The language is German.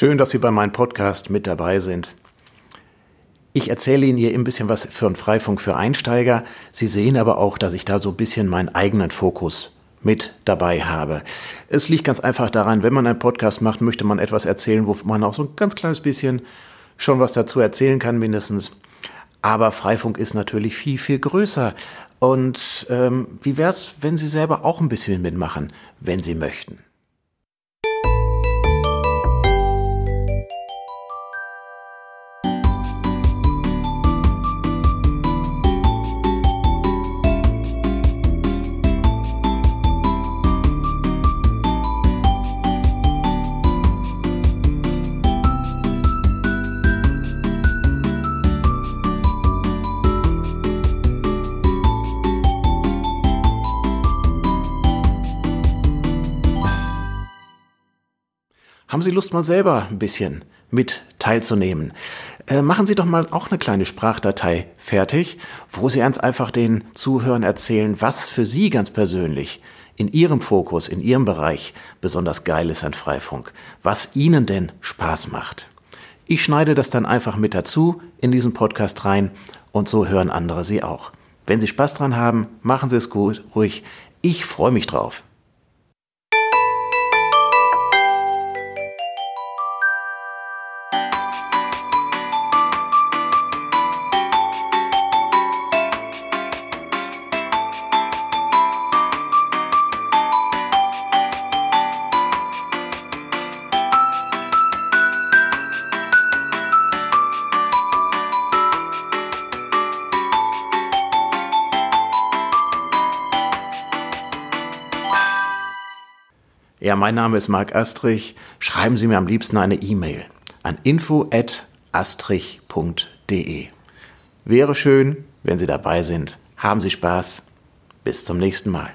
Schön, dass Sie bei meinem Podcast mit dabei sind. Ich erzähle Ihnen hier ein bisschen was für einen Freifunk für Einsteiger. Sie sehen aber auch, dass ich da so ein bisschen meinen eigenen Fokus mit dabei habe. Es liegt ganz einfach daran, wenn man einen Podcast macht, möchte man etwas erzählen, wo man auch so ein ganz kleines bisschen schon was dazu erzählen kann, mindestens. Aber Freifunk ist natürlich viel, viel größer. Und ähm, wie wäre es, wenn Sie selber auch ein bisschen mitmachen, wenn Sie möchten? Haben Sie Lust, mal selber ein bisschen mit teilzunehmen? Äh, machen Sie doch mal auch eine kleine Sprachdatei fertig, wo Sie ganz einfach den Zuhörern erzählen, was für Sie ganz persönlich in Ihrem Fokus, in Ihrem Bereich besonders geil ist an Freifunk, was Ihnen denn Spaß macht. Ich schneide das dann einfach mit dazu in diesen Podcast rein und so hören andere Sie auch. Wenn Sie Spaß dran haben, machen Sie es gut, ruhig. Ich freue mich drauf. Ja, mein Name ist Marc Astrich. Schreiben Sie mir am liebsten eine E-Mail an info@astrich.de. Wäre schön, wenn Sie dabei sind. Haben Sie Spaß. Bis zum nächsten Mal.